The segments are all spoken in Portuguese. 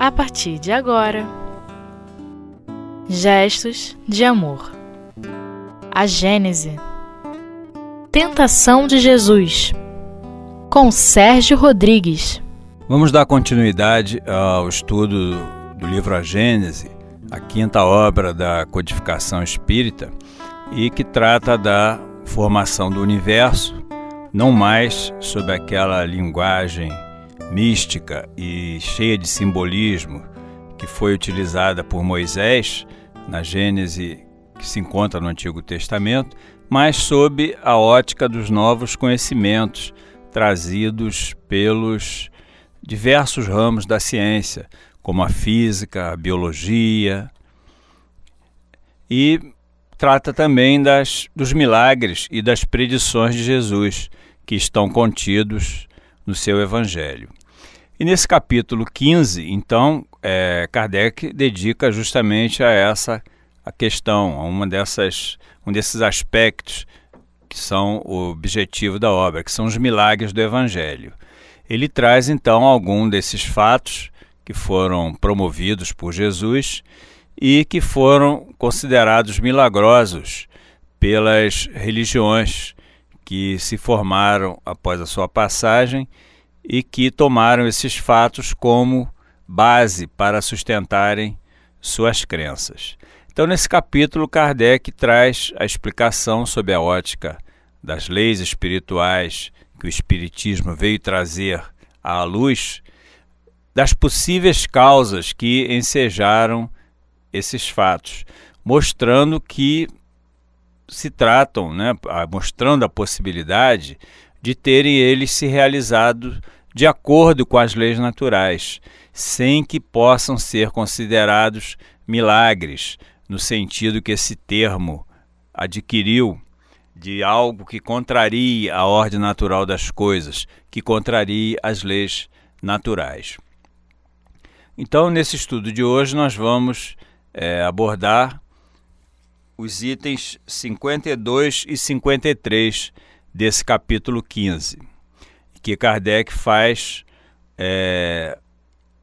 a partir de agora. Gestos de amor. A Gênese. Tentação de Jesus. Com Sérgio Rodrigues. Vamos dar continuidade ao estudo do livro A Gênese, a quinta obra da codificação espírita, e que trata da formação do universo, não mais sob aquela linguagem mística e cheia de simbolismo que foi utilizada por Moisés na Gênese que se encontra no Antigo Testamento, mas sob a ótica dos novos conhecimentos trazidos pelos diversos ramos da ciência, como a física, a biologia, e trata também das, dos milagres e das predições de Jesus que estão contidos no seu Evangelho. E nesse capítulo 15, então, é, Kardec dedica justamente a essa a questão, a uma dessas, um desses aspectos que são o objetivo da obra, que são os milagres do Evangelho. Ele traz então algum desses fatos que foram promovidos por Jesus e que foram considerados milagrosos pelas religiões que se formaram após a sua passagem e que tomaram esses fatos como base para sustentarem suas crenças. Então, nesse capítulo, Kardec traz a explicação sobre a ótica das leis espirituais que o Espiritismo veio trazer à luz, das possíveis causas que ensejaram esses fatos, mostrando que se tratam, né, mostrando a possibilidade de terem eles se realizado de acordo com as leis naturais, sem que possam ser considerados milagres, no sentido que esse termo adquiriu de algo que contraria a ordem natural das coisas, que contraria as leis naturais. Então, nesse estudo de hoje, nós vamos é, abordar os itens 52 e 53 desse capítulo 15, que Kardec faz, é,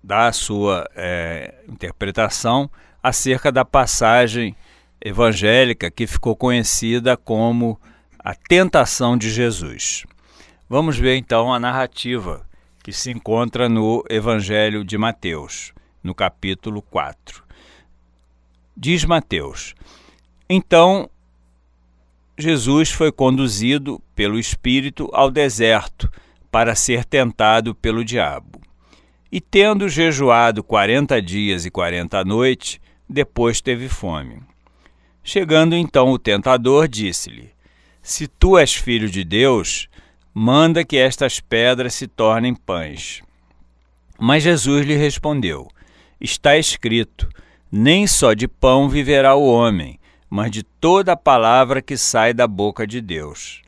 dá a sua é, interpretação acerca da passagem evangélica que ficou conhecida como a tentação de Jesus. Vamos ver então a narrativa que se encontra no Evangelho de Mateus, no capítulo 4. Diz Mateus: Então Jesus foi conduzido pelo Espírito ao deserto para ser tentado pelo diabo. E tendo jejuado quarenta dias e quarenta noites, depois teve fome. Chegando então o tentador, disse-lhe: Se tu és filho de Deus, manda que estas pedras se tornem pães. Mas Jesus lhe respondeu: Está escrito: Nem só de pão viverá o homem, mas de toda a palavra que sai da boca de Deus.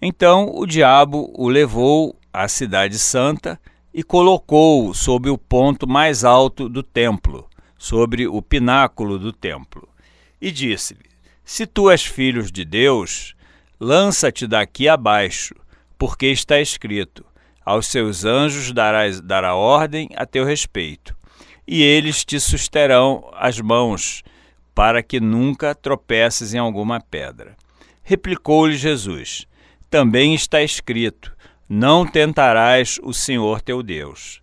Então o diabo o levou à cidade santa e colocou-o sob o ponto mais alto do templo, sobre o pináculo do templo e disse-lhe: Se tu és filho de Deus, lança-te daqui abaixo, porque está escrito: Aos seus anjos darás, dará ordem a teu respeito, e eles te susterão as mãos, para que nunca tropeces em alguma pedra. Replicou-lhe Jesus: Também está escrito: Não tentarás o Senhor teu Deus.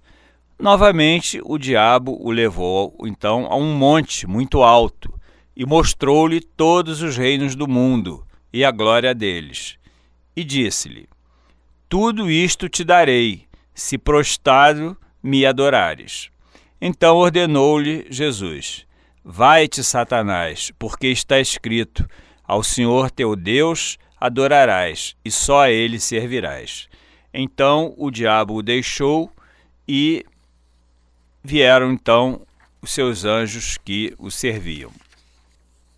Novamente o diabo o levou então a um monte muito alto e mostrou-lhe todos os reinos do mundo e a glória deles. E disse-lhe: Tudo isto te darei, se prostrado me adorares. Então ordenou-lhe Jesus: Vai-te, Satanás, porque está escrito: Ao Senhor teu Deus adorarás, e só a ele servirás. Então o diabo o deixou e vieram então os seus anjos que o serviam.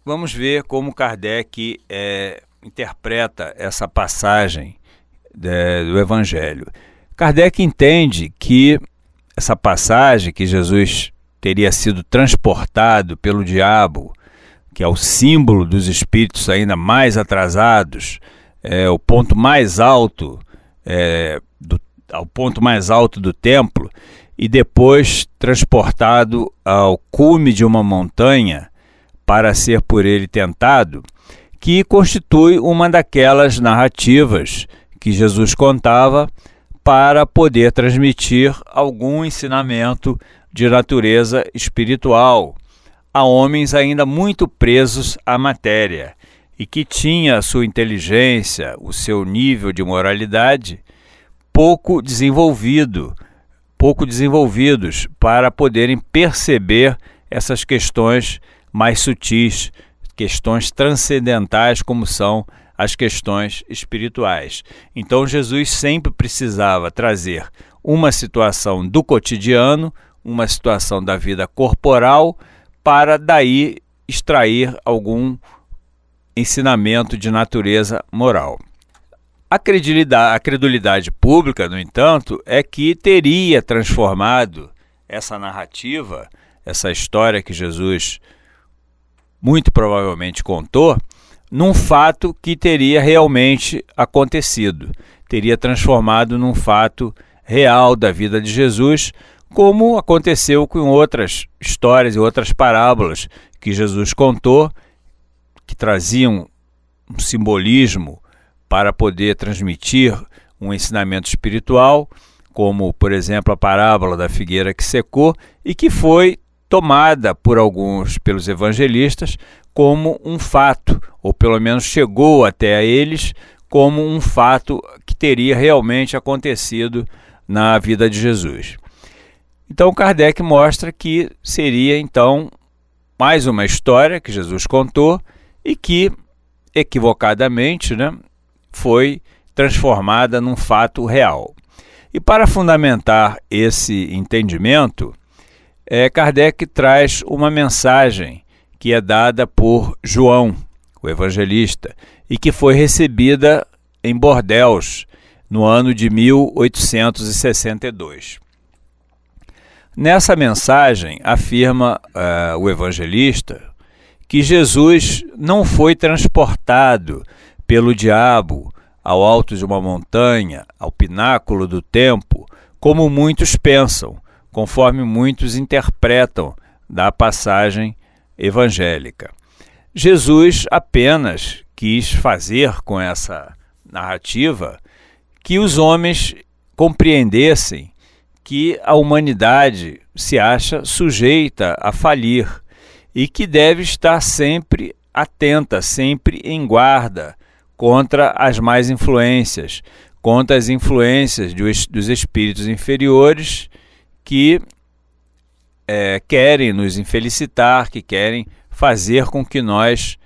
Vamos ver como Kardec é, interpreta essa passagem de, do Evangelho. Kardec entende que essa passagem que Jesus teria sido transportado pelo diabo, que é o símbolo dos espíritos ainda mais atrasados, é o ponto mais alto, é, do, ao ponto mais alto do templo, e depois transportado ao cume de uma montanha para ser por ele tentado, que constitui uma daquelas narrativas que Jesus contava para poder transmitir algum ensinamento de natureza espiritual a homens ainda muito presos à matéria e que tinha a sua inteligência, o seu nível de moralidade pouco desenvolvido, pouco desenvolvidos para poderem perceber essas questões mais sutis, questões transcendentais como são as questões espirituais. Então Jesus sempre precisava trazer uma situação do cotidiano, uma situação da vida corporal, para daí extrair algum ensinamento de natureza moral. A credulidade, a credulidade pública, no entanto, é que teria transformado essa narrativa, essa história que Jesus muito provavelmente contou, num fato que teria realmente acontecido, teria transformado num fato real da vida de Jesus, como aconteceu com outras histórias e outras parábolas que Jesus contou, que traziam um simbolismo para poder transmitir um ensinamento espiritual, como, por exemplo, a parábola da figueira que secou e que foi tomada por alguns pelos evangelistas como um fato, ou pelo menos chegou até a eles como um fato que teria realmente acontecido na vida de Jesus. Então Kardec mostra que seria então mais uma história que Jesus contou e que equivocadamente, né, foi transformada num fato real. E para fundamentar esse entendimento, é, Kardec traz uma mensagem que é dada por João, o evangelista, e que foi recebida em Bordeaux no ano de 1862. Nessa mensagem, afirma uh, o evangelista que Jesus não foi transportado pelo diabo ao alto de uma montanha, ao pináculo do tempo, como muitos pensam, conforme muitos interpretam da passagem evangélica. Jesus apenas quis fazer com essa narrativa que os homens compreendessem que a humanidade se acha sujeita a falir e que deve estar sempre atenta, sempre em guarda contra as más influências, contra as influências dos espíritos inferiores que é, querem nos infelicitar, que querem fazer com que nós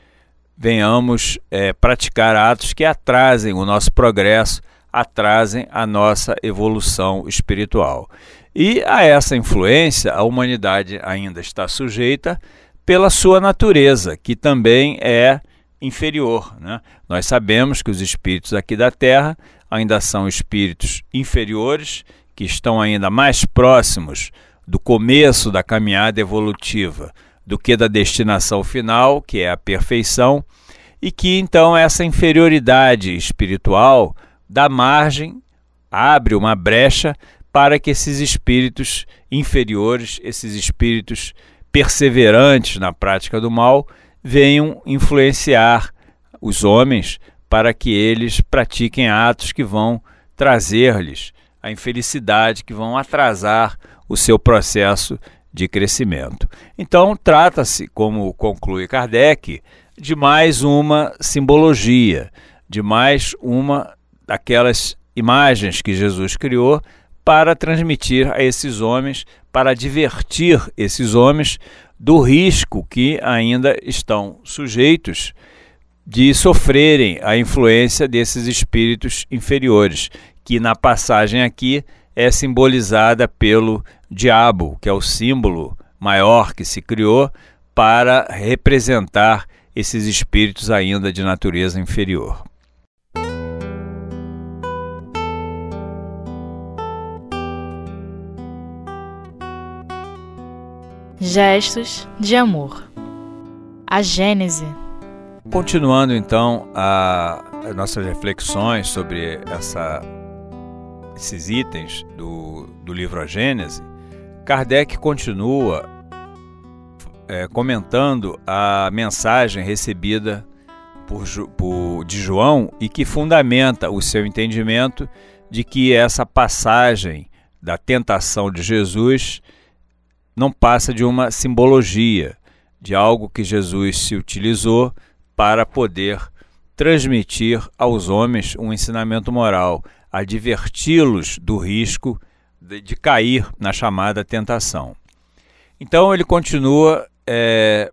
venhamos é, praticar atos que atrasem o nosso progresso, atrasem a nossa evolução espiritual. E a essa influência a humanidade ainda está sujeita pela sua natureza, que também é inferior. Né? Nós sabemos que os espíritos aqui da Terra ainda são espíritos inferiores, que estão ainda mais próximos do começo da caminhada evolutiva do que da destinação final, que é a perfeição, e que então essa inferioridade espiritual dá margem, abre uma brecha para que esses espíritos inferiores, esses espíritos perseverantes na prática do mal, venham influenciar os homens para que eles pratiquem atos que vão trazer-lhes a infelicidade, que vão atrasar o seu processo de crescimento. Então, trata-se, como conclui Kardec, de mais uma simbologia, de mais uma daquelas imagens que Jesus criou para transmitir a esses homens, para divertir esses homens do risco que ainda estão sujeitos de sofrerem a influência desses espíritos inferiores, que na passagem aqui é simbolizada pelo diabo, que é o símbolo maior que se criou para representar esses espíritos ainda de natureza inferior. Gestos de amor. A Gênese. Continuando então a, as nossas reflexões sobre essa, esses itens do, do livro A Gênese, Kardec continua é, comentando a mensagem recebida por, por, de João e que fundamenta o seu entendimento de que essa passagem da tentação de Jesus não passa de uma simbologia, de algo que Jesus se utilizou para poder transmitir aos homens um ensinamento moral, adverti-los do risco de, de, cair na chamada tentação. Então ele continua é,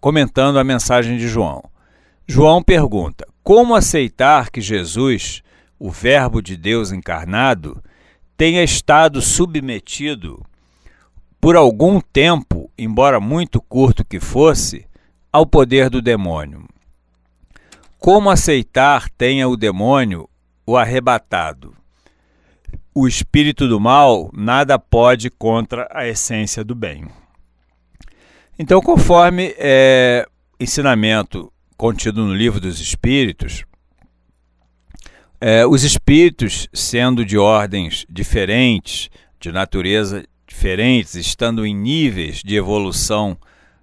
comentando a mensagem de João. João pergunta: Como aceitar que Jesus, o Verbo de Deus encarnado, tenha estado submetido por algum tempo, embora muito curto que fosse, ao poder do demônio? Como aceitar tenha o demônio o arrebatado? O espírito do mal nada pode contra a essência do bem. Então, conforme é, ensinamento contido no livro dos Espíritos, é, os espíritos, sendo de ordens diferentes, de natureza diferentes, estando em níveis de evolução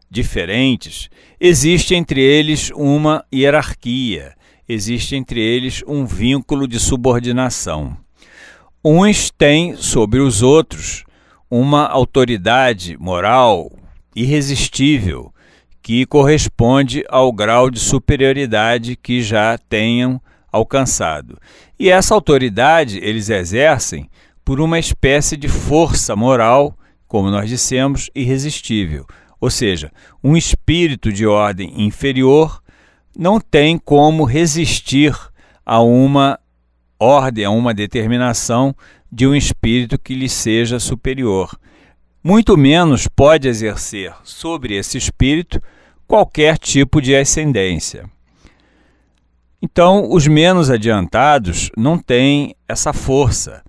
diferentes, existe entre eles uma hierarquia, existe entre eles um vínculo de subordinação. Uns têm sobre os outros uma autoridade moral, irresistível, que corresponde ao grau de superioridade que já tenham alcançado. E essa autoridade eles exercem por uma espécie de força moral, como nós dissemos, irresistível. Ou seja, um espírito de ordem inferior não tem como resistir a uma ordem, a uma determinação de um espírito que lhe seja superior muito menos pode exercer sobre esse espírito qualquer tipo de ascendência. Então, os menos adiantados não têm essa força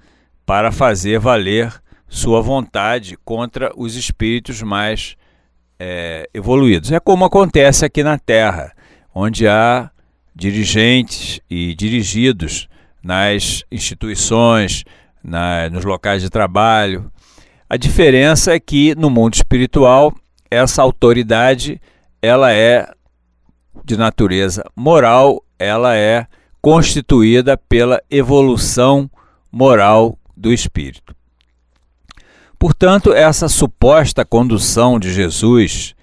para fazer valer sua vontade contra os espíritos mais é, evoluídos. É como acontece aqui na Terra, onde há dirigentes e dirigidos nas instituições, na, nos locais de trabalho, a diferença é que no mundo espiritual essa autoridade ela é de natureza moral, ela é constituída pela evolução moral do espírito. Portanto, essa suposta condução de Jesus,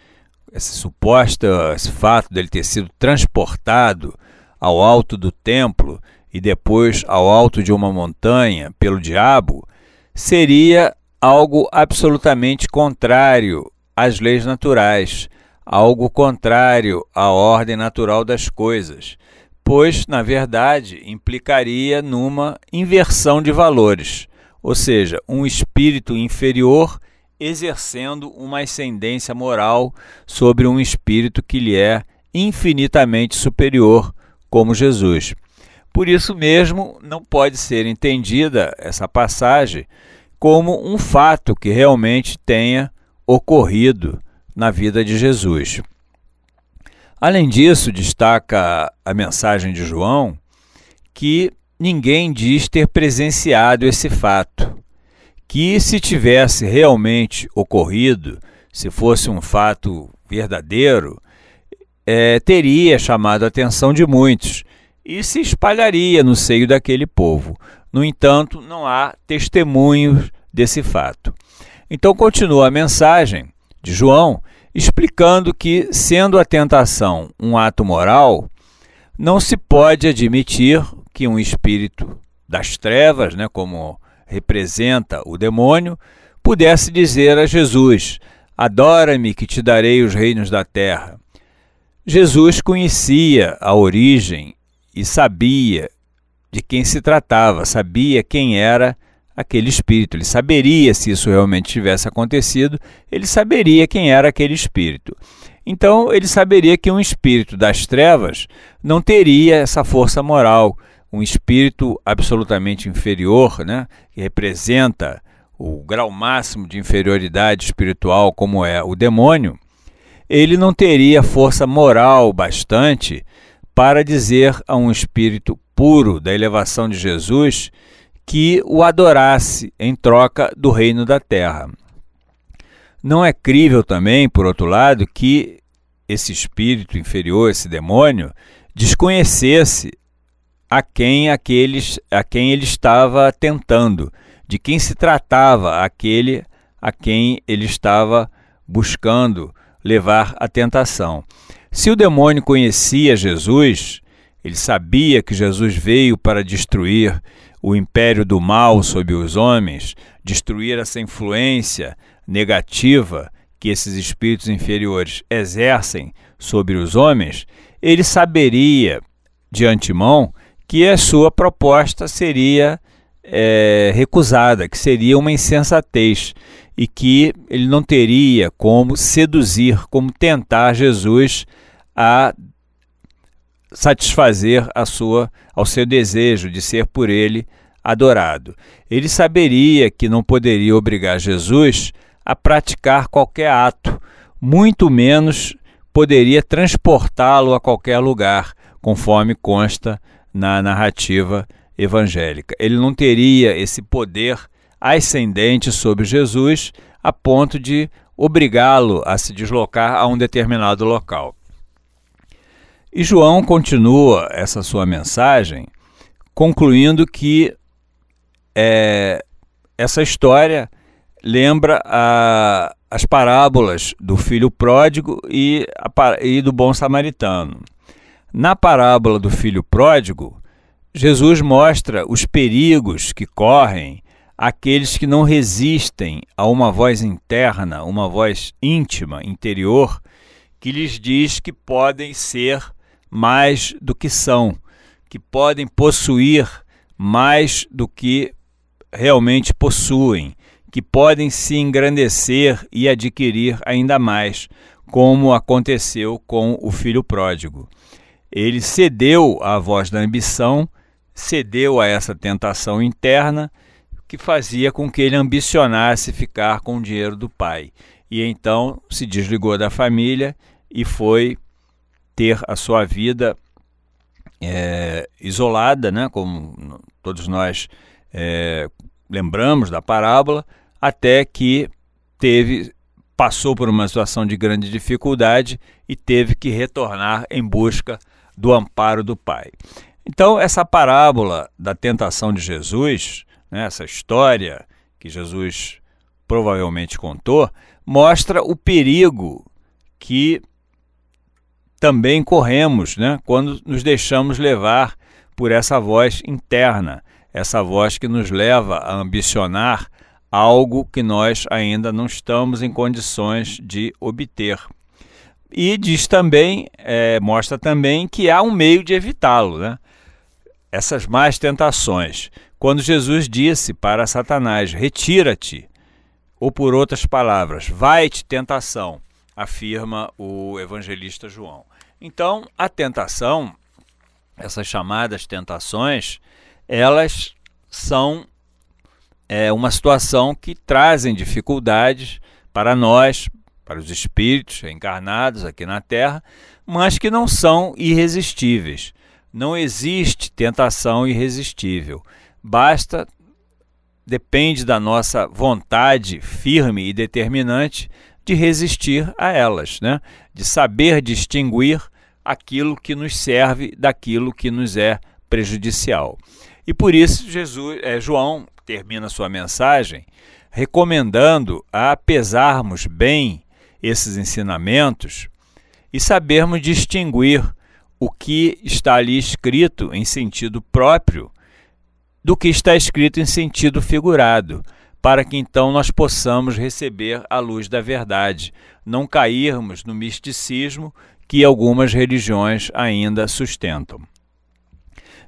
esse suposto esse fato dele ter sido transportado ao alto do templo e depois ao alto de uma montanha pelo diabo, seria algo absolutamente contrário às leis naturais, algo contrário à ordem natural das coisas, pois, na verdade, implicaria numa inversão de valores, ou seja, um espírito inferior exercendo uma ascendência moral sobre um espírito que lhe é infinitamente superior, como Jesus. Por isso mesmo, não pode ser entendida essa passagem como um fato que realmente tenha ocorrido na vida de Jesus. Além disso, destaca a mensagem de João que ninguém diz ter presenciado esse fato, que se tivesse realmente ocorrido, se fosse um fato verdadeiro, é, teria chamado a atenção de muitos e se espalharia no seio daquele povo. No entanto, não há testemunhos desse fato. Então, continua a mensagem de João explicando que, sendo a tentação um ato moral, não se pode admitir que um espírito das trevas, né, como representa o demônio, pudesse dizer a Jesus: Adora-me, que te darei os reinos da terra. Jesus conhecia a origem e sabia de quem se tratava, sabia quem era aquele espírito. Ele saberia se isso realmente tivesse acontecido, ele saberia quem era aquele espírito. Então, ele saberia que um espírito das trevas não teria essa força moral, um espírito absolutamente inferior, né, que representa o grau máximo de inferioridade espiritual, como é o demônio, ele não teria força moral bastante para dizer a um espírito puro da elevação de Jesus que o adorasse em troca do reino da terra. Não é crível também, por outro lado, que esse espírito inferior, esse demônio, desconhecesse a quem, aqueles, a quem ele estava tentando, de quem se tratava aquele a quem ele estava buscando levar a tentação. Se o demônio conhecia Jesus, ele sabia que Jesus veio para destruir o império do mal sobre os homens, destruir essa influência negativa que esses espíritos inferiores exercem sobre os homens, ele saberia de antemão que a sua proposta seria é, recusada, que seria uma insensatez e que ele não teria como seduzir, como tentar Jesus a satisfazer a sua ao seu desejo de ser por ele adorado. Ele saberia que não poderia obrigar Jesus a praticar qualquer ato, muito menos poderia transportá-lo a qualquer lugar, conforme consta na narrativa evangélica. Ele não teria esse poder ascendente sobre Jesus a ponto de obrigá-lo a se deslocar a um determinado local. E João continua essa sua mensagem concluindo que é, essa história lembra a, as parábolas do filho pródigo e, a, e do bom samaritano. Na parábola do filho pródigo, Jesus mostra os perigos que correm aqueles que não resistem a uma voz interna, uma voz íntima, interior, que lhes diz que podem ser mais do que são, que podem possuir mais do que realmente possuem, que podem se engrandecer e adquirir ainda mais, como aconteceu com o filho pródigo. Ele cedeu à voz da ambição, cedeu a essa tentação interna que fazia com que ele ambicionasse ficar com o dinheiro do pai. E então se desligou da família e foi ter a sua vida é, isolada, né, como todos nós é, lembramos da parábola, até que teve passou por uma situação de grande dificuldade e teve que retornar em busca do amparo do Pai. Então, essa parábola da tentação de Jesus, né, essa história que Jesus provavelmente contou, mostra o perigo que também corremos né, quando nos deixamos levar por essa voz interna, essa voz que nos leva a ambicionar algo que nós ainda não estamos em condições de obter. E diz também, é, mostra também que há um meio de evitá-lo, né? Essas más tentações. Quando Jesus disse para Satanás: Retira-te, ou por outras palavras, vai-te tentação, afirma o evangelista João. Então, a tentação, essas chamadas tentações, elas são é, uma situação que trazem dificuldades para nós, para os espíritos encarnados aqui na Terra, mas que não são irresistíveis. Não existe tentação irresistível. Basta, depende da nossa vontade firme e determinante de resistir a elas, né? de saber distinguir aquilo que nos serve daquilo que nos é prejudicial. E por isso Jesus, é, João termina sua mensagem recomendando a pesarmos bem esses ensinamentos e sabermos distinguir o que está ali escrito em sentido próprio do que está escrito em sentido figurado, para que então nós possamos receber a luz da verdade, não cairmos no misticismo que algumas religiões ainda sustentam.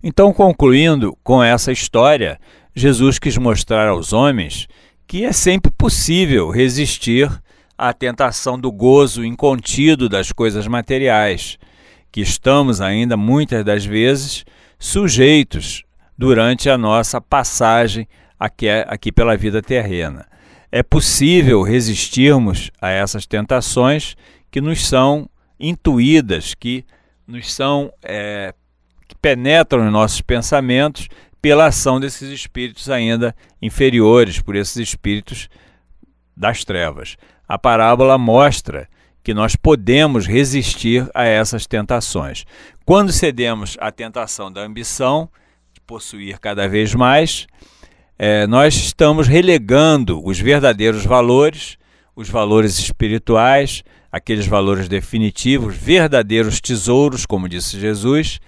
Então, concluindo com essa história, Jesus quis mostrar aos homens que é sempre possível resistir à tentação do gozo incontido das coisas materiais, que estamos ainda muitas das vezes sujeitos durante a nossa passagem aqui, aqui pela vida terrena. É possível resistirmos a essas tentações que nos são intuídas, que nos são é, que penetram em nossos pensamentos pela ação desses espíritos ainda inferiores, por esses espíritos das trevas. A parábola mostra que nós podemos resistir a essas tentações. Quando cedemos à tentação da ambição, de possuir cada vez mais, é, nós estamos relegando os verdadeiros valores, os valores espirituais, aqueles valores definitivos, verdadeiros tesouros, como disse Jesus,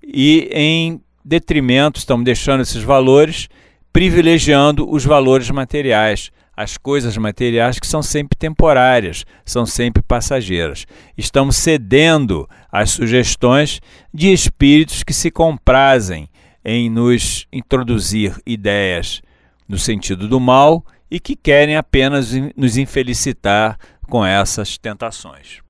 e em detrimento, estamos deixando esses valores, privilegiando os valores materiais, as coisas materiais que são sempre temporárias, são sempre passageiras. Estamos cedendo às sugestões de espíritos que se comprazem em nos introduzir ideias no sentido do mal e que querem apenas nos infelicitar com essas tentações.